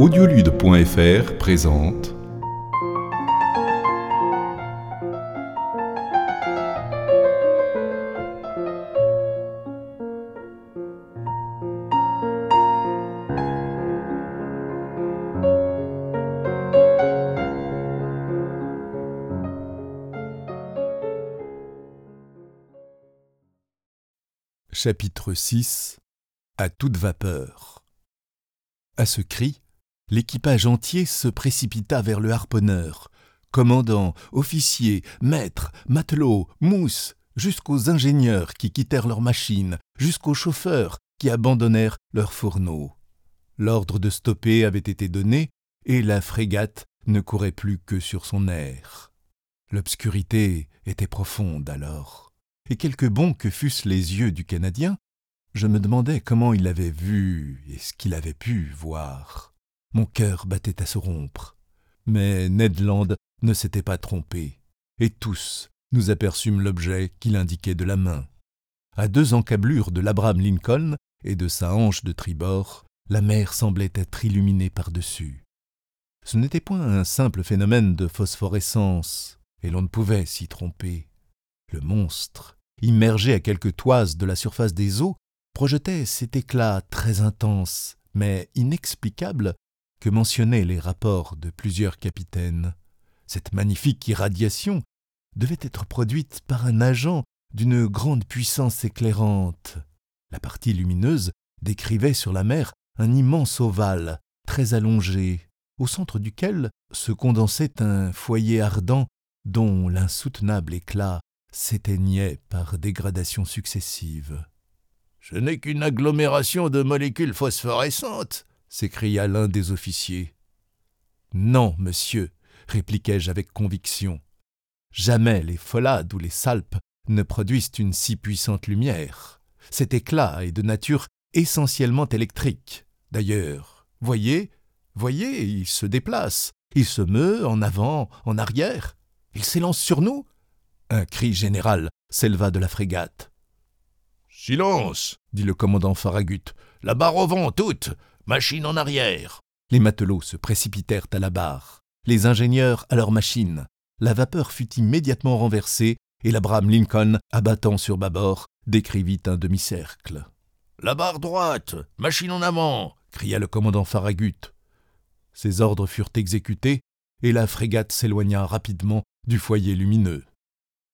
Audiolude.fr présente Chapitre 6 À toute vapeur. À ce cri, l'équipage entier se précipita vers le harponneur, commandant, officiers, maîtres, matelots, mousses, jusqu'aux ingénieurs qui quittèrent leurs machines, jusqu'aux chauffeurs qui abandonnèrent leurs fourneaux. L'ordre de stopper avait été donné, et la frégate ne courait plus que sur son air. L'obscurité était profonde alors et quelque bons que fussent les yeux du Canadien, je me demandais comment il avait vu et ce qu'il avait pu voir. Mon cœur battait à se rompre. Mais Ned Land ne s'était pas trompé, et tous nous aperçûmes l'objet qu'il indiquait de la main. À deux encablures de l'Abraham Lincoln et de sa hanche de tribord, la mer semblait être illuminée par-dessus. Ce n'était point un simple phénomène de phosphorescence, et l'on ne pouvait s'y tromper. Le monstre immergé à quelques toises de la surface des eaux, projetait cet éclat très intense, mais inexplicable, que mentionnaient les rapports de plusieurs capitaines. Cette magnifique irradiation devait être produite par un agent d'une grande puissance éclairante. La partie lumineuse décrivait sur la mer un immense ovale, très allongé, au centre duquel se condensait un foyer ardent dont l'insoutenable éclat s'éteignait par dégradations successives. Ce n'est qu'une agglomération de molécules phosphorescentes, s'écria l'un des officiers. Non, monsieur, répliquai-je avec conviction. Jamais les folades ou les salpes ne produisent une si puissante lumière. Cet éclat est de nature essentiellement électrique. D'ailleurs, voyez, voyez, il se déplace, il se meut en avant, en arrière, il s'élance sur nous, un cri général s'éleva de la frégate. Silence dit le commandant Farragut. La barre au vent, toute Machine en arrière Les matelots se précipitèrent à la barre, les ingénieurs à leur machine. La vapeur fut immédiatement renversée et l'Abraham Lincoln, abattant sur bâbord, décrivit un demi-cercle. La barre droite Machine en avant cria le commandant Farragut. Ses ordres furent exécutés et la frégate s'éloigna rapidement du foyer lumineux.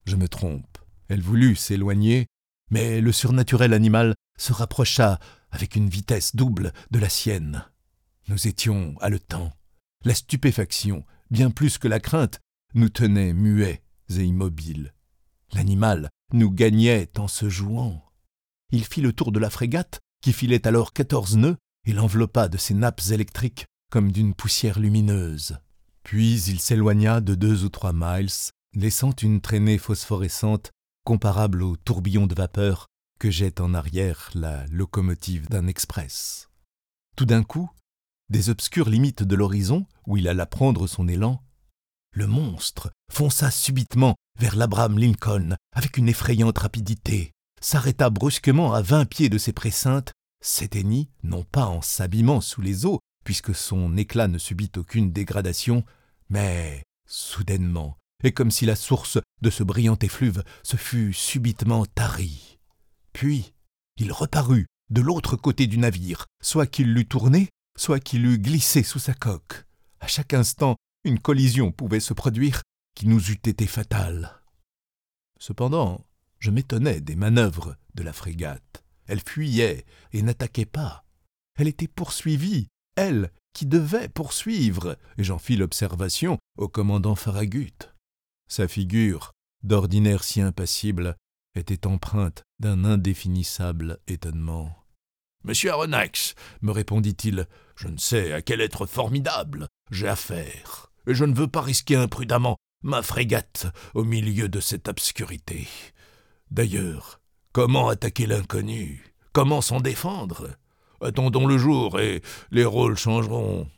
Je me trompe. Elle voulut s'éloigner, mais le surnaturel animal se rapprocha avec une vitesse double de la sienne. Nous étions haletants. La stupéfaction, bien plus que la crainte, nous tenait muets et immobiles. L'animal nous gagnait en se jouant. Il fit le tour de la frégate, qui filait alors quatorze nœuds, et l'enveloppa de ses nappes électriques comme d'une poussière lumineuse. Puis il s'éloigna de deux ou trois miles laissant une traînée phosphorescente comparable au tourbillon de vapeur que jette en arrière la locomotive d'un express. Tout d'un coup, des obscures limites de l'horizon, où il alla prendre son élan, le monstre fonça subitement vers l'Abraham Lincoln avec une effrayante rapidité, s'arrêta brusquement à vingt pieds de ses précintes, s'éteignit, non pas en s'abîmant sous les eaux, puisque son éclat ne subit aucune dégradation, mais soudainement, et comme si la source de ce brillant effluve se fût subitement tarie. Puis il reparut de l'autre côté du navire, soit qu'il l'eût tourné, soit qu'il eût glissé sous sa coque. À chaque instant, une collision pouvait se produire qui nous eût été fatale. Cependant, je m'étonnais des manœuvres de la frégate. Elle fuyait et n'attaquait pas. Elle était poursuivie, elle qui devait poursuivre, et j'en fis l'observation au commandant Farragut. Sa figure, d'ordinaire si impassible, était empreinte d'un indéfinissable étonnement. Monsieur Aronnax, me répondit-il, je ne sais à quel être formidable j'ai affaire, et je ne veux pas risquer imprudemment ma frégate au milieu de cette obscurité. D'ailleurs, comment attaquer l'inconnu? Comment s'en défendre? Attendons le jour et les rôles changeront.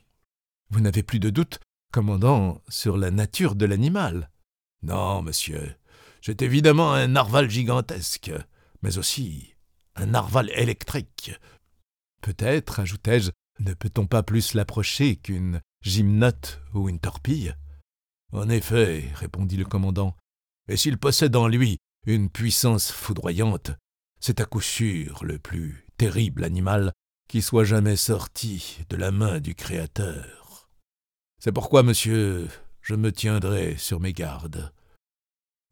Vous n'avez plus de doute, commandant, sur la nature de l'animal? Non, monsieur. C'est évidemment un narval gigantesque, mais aussi un narval électrique. Peut-être, ajoutai-je, ne peut-on pas plus l'approcher qu'une gymnote ou une torpille? En effet, répondit le commandant, et s'il possède en lui une puissance foudroyante, c'est à coup sûr le plus terrible animal qui soit jamais sorti de la main du Créateur. C'est pourquoi, monsieur, je me tiendrai sur mes gardes.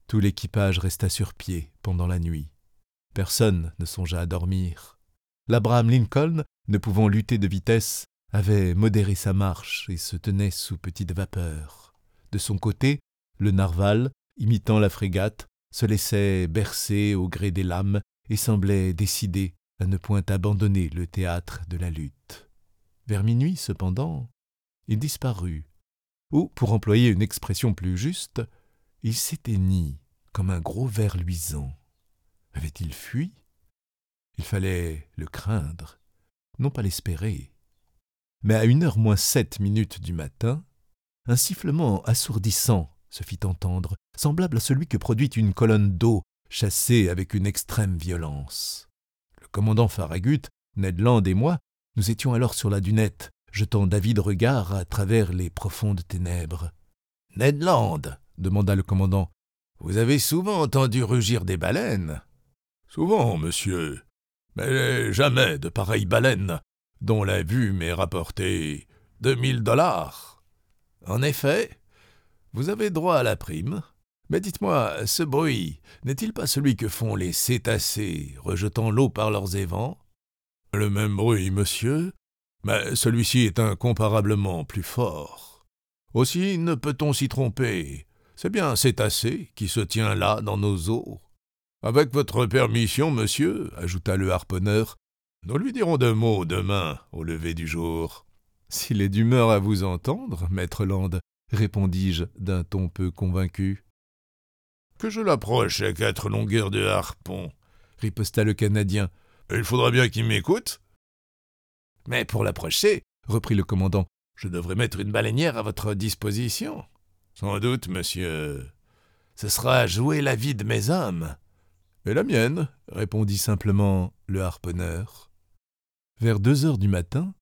Tout l'équipage resta sur pied pendant la nuit. Personne ne songea à dormir. L'Abraham Lincoln, ne pouvant lutter de vitesse, avait modéré sa marche et se tenait sous petite vapeur. De son côté, le narval, imitant la frégate, se laissait bercer au gré des lames et semblait décidé à ne point abandonner le théâtre de la lutte. Vers minuit, cependant, il disparut, ou, pour employer une expression plus juste, il s'éteignit comme un gros ver luisant. Avait-il fui? Il fallait le craindre, non pas l'espérer. Mais à une heure moins sept minutes du matin, un sifflement assourdissant se fit entendre, semblable à celui que produit une colonne d'eau chassée avec une extrême violence. Le commandant Farragut, Ned Land et moi, nous étions alors sur la dunette, jetant d'avides regards à travers les profondes ténèbres. Ned Land, demanda le commandant, vous avez souvent entendu rugir des baleines Souvent, monsieur, mais jamais de pareilles baleines dont la vue m'ait rapporté deux mille dollars. En effet, vous avez droit à la prime. Mais dites-moi, ce bruit n'est-il pas celui que font les cétacés rejetant l'eau par leurs évents? Le même bruit, monsieur, mais celui-ci est incomparablement plus fort. Aussi ne peut-on s'y tromper. C'est bien un cétacé qui se tient là dans nos eaux. Avec votre permission, monsieur, ajouta le harponneur, nous lui dirons deux mots demain au lever du jour. S'il est d'humeur à vous entendre, maître Land, répondis-je d'un ton peu convaincu. Que je l'approche à quatre longueurs de harpon, riposta le Canadien. Il faudra bien qu'il m'écoute. Mais pour l'approcher, reprit le commandant, je devrais mettre une baleinière à votre disposition. Sans doute, monsieur. Ce sera jouer la vie de mes hommes. Et la mienne, répondit simplement le harponneur. Vers deux heures du matin,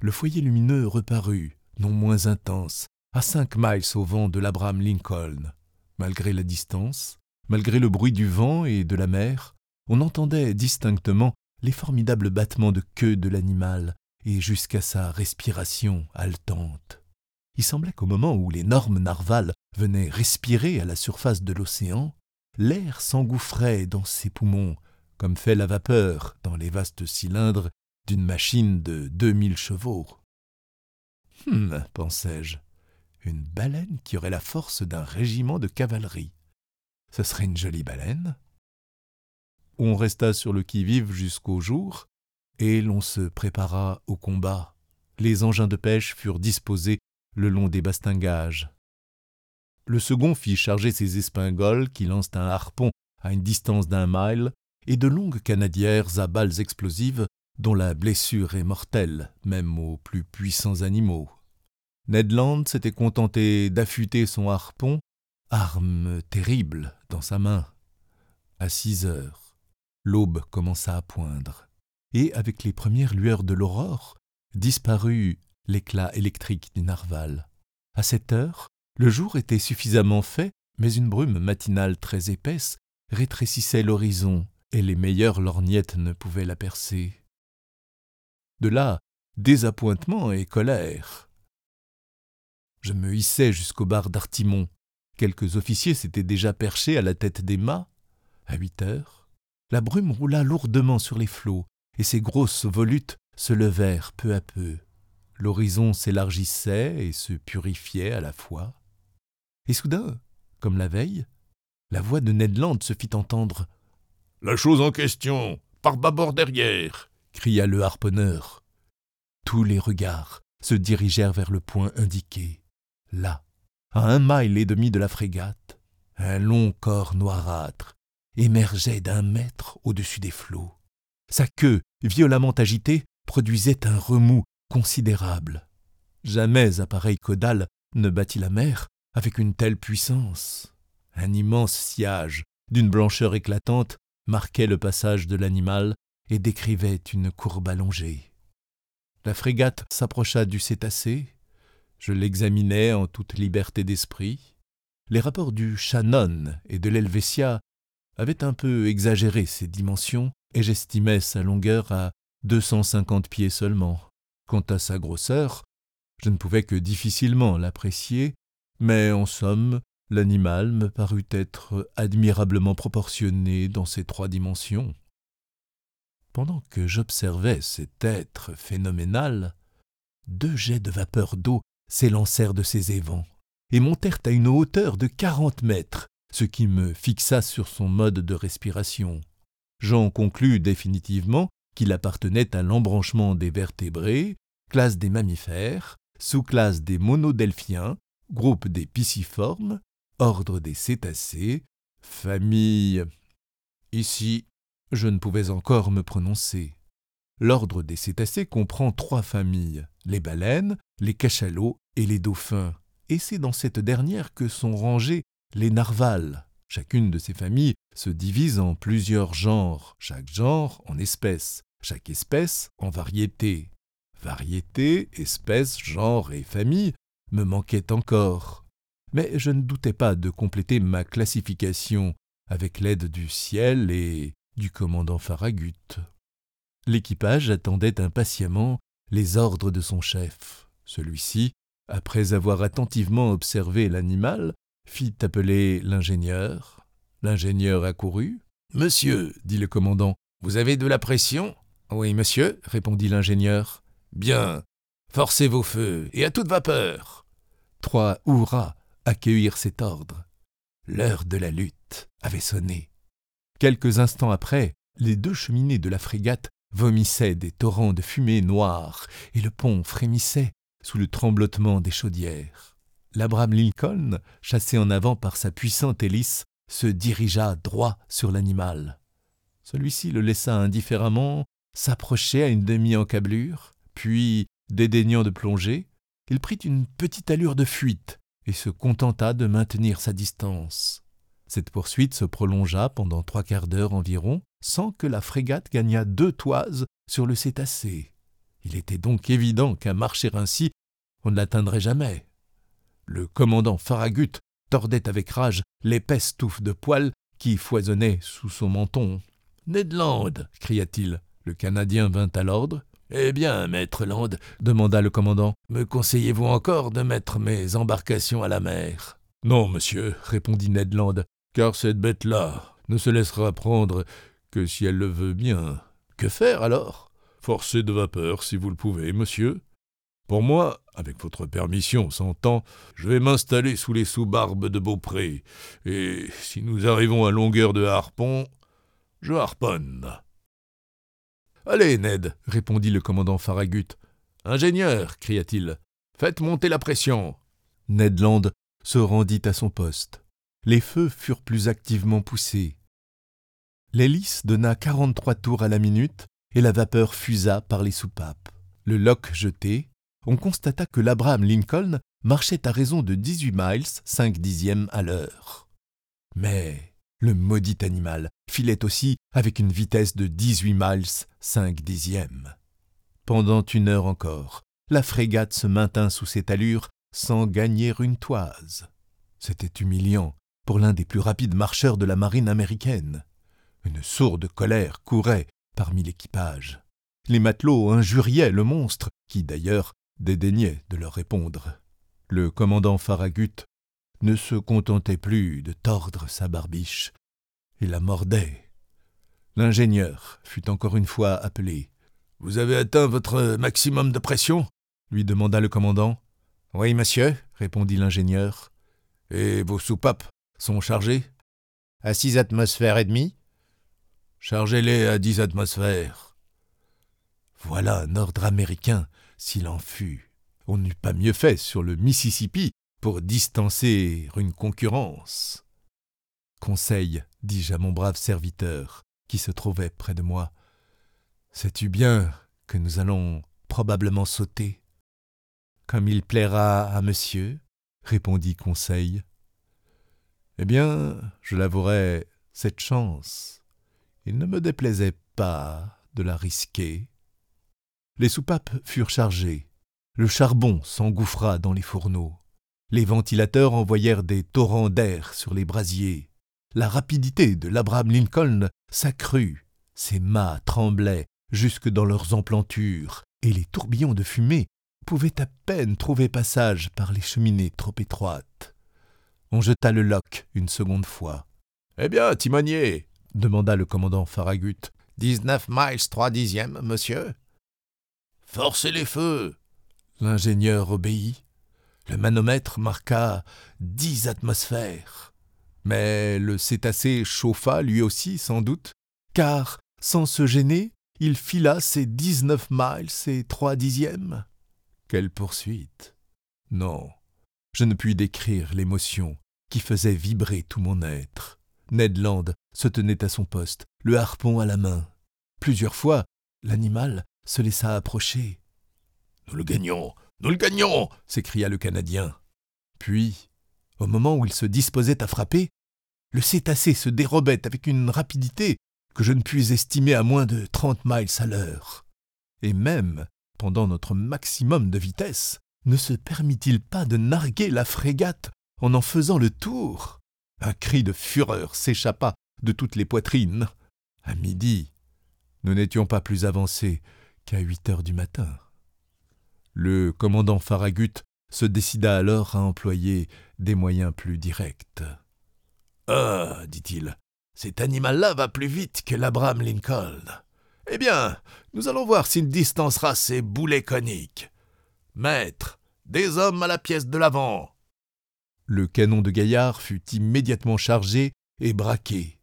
le foyer lumineux reparut, non moins intense, à cinq miles au vent de l'Abraham Lincoln. Malgré la distance, malgré le bruit du vent et de la mer, on entendait distinctement les formidables battements de queue de l'animal et jusqu'à sa respiration haletante. Il semblait qu'au moment où l'énorme narval venait respirer à la surface de l'océan, l'air s'engouffrait dans ses poumons, comme fait la vapeur dans les vastes cylindres d'une machine de deux mille chevaux. Hum, pensai-je, une baleine qui aurait la force d'un régiment de cavalerie. Ce serait une jolie baleine. On resta sur le qui-vive jusqu'au jour, et l'on se prépara au combat. Les engins de pêche furent disposés le long des bastingages. Le second fit charger ses espingoles qui lancent un harpon à une distance d'un mile, et de longues canadières à balles explosives dont la blessure est mortelle, même aux plus puissants animaux. Ned Land s'était contenté d'affûter son harpon, arme terrible, dans sa main. À six heures, l'aube commença à poindre, et avec les premières lueurs de l'aurore, disparut l'éclat électrique du narval. À cette heure, le jour était suffisamment fait, mais une brume matinale très épaisse rétrécissait l'horizon, et les meilleures lorgnettes ne pouvaient la percer. De là, désappointement et colère. Je me hissai jusqu'au bar d'Artimon. Quelques officiers s'étaient déjà perchés à la tête des mâts. À huit heures, la brume roula lourdement sur les flots, et ces grosses volutes se levèrent peu à peu. L'horizon s'élargissait et se purifiait à la fois. Et soudain, comme la veille, la voix de Ned Land se fit entendre. La chose en question, par bâbord derrière cria le harponneur. Tous les regards se dirigèrent vers le point indiqué. Là, à un mille et demi de la frégate, un long corps noirâtre émergeait d'un mètre au-dessus des flots. Sa queue, violemment agitée, produisait un remous considérable. Jamais appareil caudal ne battit la mer avec une telle puissance. Un immense sillage, d'une blancheur éclatante, marquait le passage de l'animal et décrivait une courbe allongée. La frégate s'approcha du cétacé. Je l'examinai en toute liberté d'esprit. Les rapports du Shannon et de l'Helvetia avaient un peu exagéré ses dimensions, et j'estimais sa longueur à deux cent cinquante pieds seulement. Quant à sa grosseur, je ne pouvais que difficilement l'apprécier, mais en somme, l'animal me parut être admirablement proportionné dans ses trois dimensions. Pendant que j'observais cet être phénoménal, deux jets de vapeur d'eau s'élancèrent de ses évents et montèrent à une hauteur de quarante mètres, ce qui me fixa sur son mode de respiration. J'en conclus définitivement qu'il appartenait à l'embranchement des vertébrés, classe des mammifères, sous-classe des monodelphiens, groupe des pisciformes, ordre des cétacés, famille. Ici, je ne pouvais encore me prononcer. L'ordre des cétacés comprend trois familles, les baleines, les cachalots et les dauphins, et c'est dans cette dernière que sont rangés les narvals. Chacune de ces familles se divise en plusieurs genres, chaque genre en espèces, chaque espèce en variétés. Variété, espèces, genre et famille me manquaient encore. Mais je ne doutais pas de compléter ma classification avec l'aide du ciel et du commandant Farragut. L'équipage attendait impatiemment les ordres de son chef. Celui-ci, après avoir attentivement observé l'animal, fit appeler l'ingénieur. L'ingénieur accourut. Monsieur, dit le commandant, vous avez de la pression? Oui, monsieur, répondit l'ingénieur. Bien. Forcez vos feux, et à toute vapeur. Trois hurrahs accueillirent cet ordre. L'heure de la lutte avait sonné. Quelques instants après, les deux cheminées de la frégate vomissaient des torrents de fumée noire, et le pont frémissait sous le tremblotement des chaudières. L'Abraham Lincoln, chassé en avant par sa puissante hélice, se dirigea droit sur l'animal. Celui-ci le laissa indifféremment s'approcher à une demi-encablure, puis, dédaignant de plonger, il prit une petite allure de fuite et se contenta de maintenir sa distance. Cette poursuite se prolongea pendant trois quarts d'heure environ, sans que la frégate gagnât deux toises sur le cétacé. Il était donc évident qu'à marcher ainsi, on ne l'atteindrait jamais. Le commandant Farragut tordait avec rage l'épaisse touffe de poils qui foisonnait sous son menton. Ned Land cria-t-il. Le Canadien vint à l'ordre. Eh bien, maître Land, demanda le commandant, me conseillez-vous encore de mettre mes embarcations à la mer? Non, monsieur, répondit Ned Land, car cette bête-là ne se laissera prendre que si elle le veut bien. Que faire alors? Forcer de vapeur, si vous le pouvez, monsieur. Pour moi, avec votre permission, s'entend, je vais m'installer sous les sous-barbes de Beaupré, et si nous arrivons à longueur de harpon, je harponne. Allez, Ned, répondit le commandant Farragut. Ingénieur, cria-t-il, faites monter la pression. Ned Land se rendit à son poste les feux furent plus activement poussés. L'hélice donna quarante-trois tours à la minute et la vapeur fusa par les soupapes. Le loch jeté, on constata que l'Abraham Lincoln marchait à raison de 18 miles 5 dixièmes à l'heure. Mais le maudit animal filait aussi avec une vitesse de 18 miles 5 dixièmes. Pendant une heure encore, la frégate se maintint sous cette allure sans gagner une toise. C'était humiliant pour l'un des plus rapides marcheurs de la marine américaine. Une sourde colère courait parmi l'équipage. Les matelots injuriaient le monstre, qui d'ailleurs dédaignait de leur répondre. Le commandant Farragut ne se contentait plus de tordre sa barbiche, il la mordait. L'ingénieur fut encore une fois appelé. Vous avez atteint votre maximum de pression? lui demanda le commandant. Oui, monsieur, répondit l'ingénieur. Et vos soupapes sont chargées À six atmosphères et demie Chargez-les à dix atmosphères. Voilà un ordre américain, s'il en fut. On n'eût pas mieux fait sur le Mississippi pour distancer une concurrence. Conseil, dis-je à mon brave serviteur, qui se trouvait près de moi. Sais-tu bien que nous allons probablement sauter? Comme il plaira à monsieur, répondit Conseil. Eh bien, je l'avouerai, cette chance, il ne me déplaisait pas de la risquer. Les soupapes furent chargées, le charbon s'engouffra dans les fourneaux, les ventilateurs envoyèrent des torrents d'air sur les brasiers, la rapidité de l'Abraham Lincoln s'accrut, ses mâts tremblaient jusque dans leurs emplantures, et les tourbillons de fumée pouvaient à peine trouver passage par les cheminées trop étroites. On jeta le loch une seconde fois. Eh bien, timonier demanda le commandant Farragut. Dix-neuf miles trois dixièmes, monsieur. Forcez les feux. L'ingénieur obéit. Le manomètre marqua dix atmosphères. Mais le cétacé chauffa lui aussi sans doute, car, sans se gêner, il fila ses dix-neuf miles et trois dixièmes. Quelle poursuite Non, je ne puis décrire l'émotion qui faisait vibrer tout mon être. Ned Land se tenait à son poste, le harpon à la main. Plusieurs fois, l'animal se laissa approcher. Nous le gagnons, nous le gagnons s'écria le Canadien. Puis, au moment où il se disposait à frapper, le cétacé se dérobait avec une rapidité que je ne puis estimer à moins de trente miles à l'heure. Et même, pendant notre maximum de vitesse, ne se permit-il pas de narguer la frégate en en faisant le tour? Un cri de fureur s'échappa de toutes les poitrines. À midi, nous n'étions pas plus avancés qu'à huit heures du matin. Le commandant Farragut se décida alors à employer des moyens plus directs. Ah, dit-il, cet animal-là va plus vite que l'Abraham Lincoln. Eh bien, nous allons voir s'il distancera ces boulets coniques. Maître, des hommes à la pièce de l'avant. Le canon de Gaillard fut immédiatement chargé et braqué.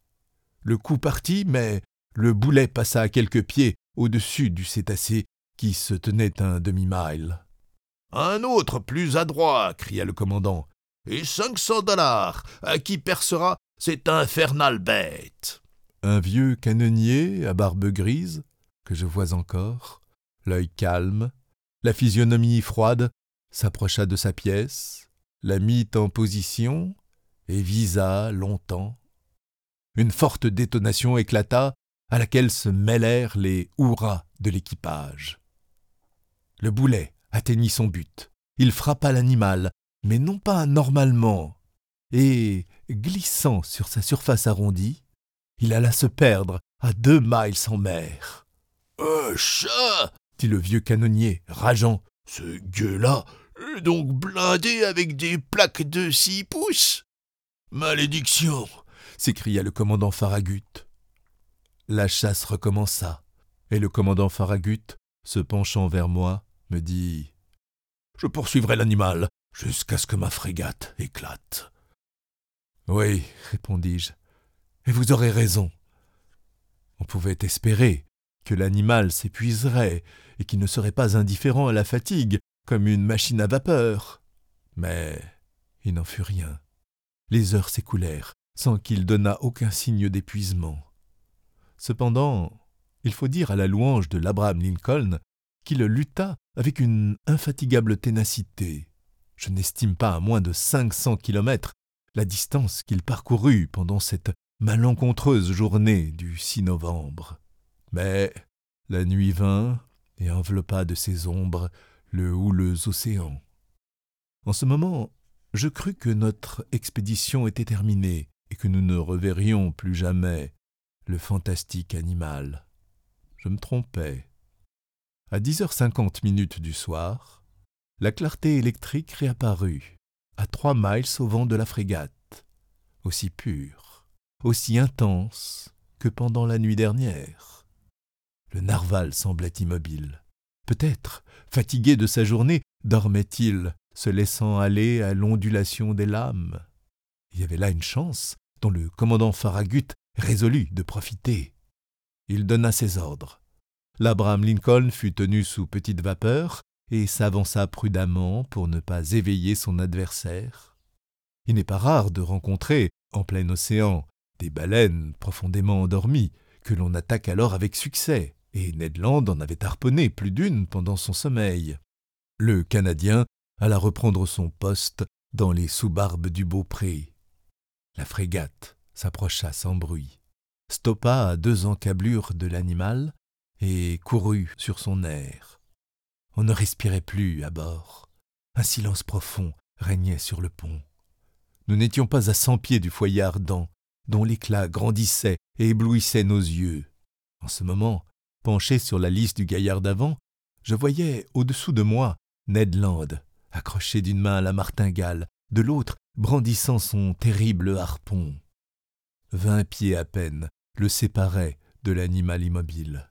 Le coup partit, mais le boulet passa à quelques pieds au-dessus du cétacé qui se tenait un demi-mile. Un autre plus adroit, cria le commandant, et cinq cents dollars à qui percera cette infernale bête. Un vieux canonnier à barbe grise, que je vois encore, l'œil calme, la physionomie froide, s'approcha de sa pièce, la mit en position et visa longtemps. Une forte détonation éclata, à laquelle se mêlèrent les hurrahs de l'équipage. Le boulet atteignit son but. Il frappa l'animal, mais non pas normalement, et, glissant sur sa surface arrondie, il alla se perdre à deux miles en mer. Un chat dit le vieux canonnier, rageant. Ce gueux-là est donc blindé avec des plaques de six pouces Malédiction s'écria le commandant Farragut. La chasse recommença, et le commandant Farragut, se penchant vers moi, dit Je poursuivrai l'animal jusqu'à ce que ma frégate éclate. Oui, répondis-je, et vous aurez raison. On pouvait espérer que l'animal s'épuiserait et qu'il ne serait pas indifférent à la fatigue, comme une machine à vapeur. Mais il n'en fut rien. Les heures s'écoulèrent sans qu'il donnât aucun signe d'épuisement. Cependant, il faut dire à la louange de l'Abraham Lincoln qu'il lutta avec une infatigable ténacité. Je n'estime pas à moins de cinq cents kilomètres la distance qu'il parcourut pendant cette malencontreuse journée du 6 novembre. Mais la nuit vint et enveloppa de ses ombres le houleux océan. En ce moment, je crus que notre expédition était terminée et que nous ne reverrions plus jamais le fantastique animal. Je me trompais. À dix heures cinquante minutes du soir, la clarté électrique réapparut, à trois miles au vent de la frégate, aussi pure, aussi intense que pendant la nuit dernière. Le narval semblait immobile. Peut-être, fatigué de sa journée, dormait-il, se laissant aller à l'ondulation des lames. Il y avait là une chance dont le commandant Farragut résolut de profiter. Il donna ses ordres. L'Abraham Lincoln fut tenu sous petite vapeur et s'avança prudemment pour ne pas éveiller son adversaire. Il n'est pas rare de rencontrer, en plein océan, des baleines profondément endormies, que l'on attaque alors avec succès, et Ned Land en avait harponné plus d'une pendant son sommeil. Le Canadien alla reprendre son poste dans les sous-barbes du Beaupré. La frégate s'approcha sans bruit, stoppa à deux encablures de l'animal et courut sur son air. On ne respirait plus à bord. Un silence profond régnait sur le pont. Nous n'étions pas à cent pieds du foyer ardent, dont l'éclat grandissait et éblouissait nos yeux. En ce moment, penché sur la lisse du gaillard d'avant, je voyais au-dessous de moi Ned Land, accroché d'une main à la martingale, de l'autre brandissant son terrible harpon. Vingt pieds à peine le séparaient de l'animal immobile.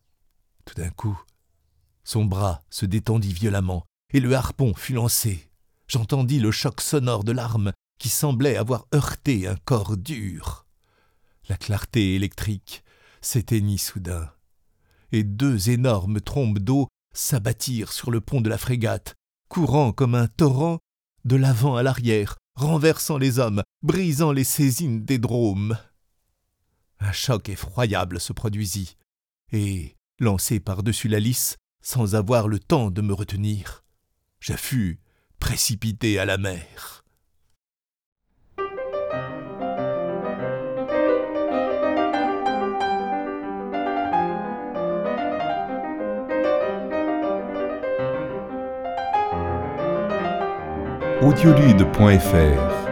Tout d'un coup, son bras se détendit violemment, et le harpon fut lancé. J'entendis le choc sonore de l'arme qui semblait avoir heurté un corps dur. La clarté électrique s'éteignit soudain, et deux énormes trombes d'eau s'abattirent sur le pont de la frégate, courant comme un torrent de l'avant à l'arrière, renversant les hommes, brisant les saisines des dromes. Un choc effroyable se produisit, et, lancé par-dessus la lisse, sans avoir le temps de me retenir, je fus précipité à la mer. audiolude.fr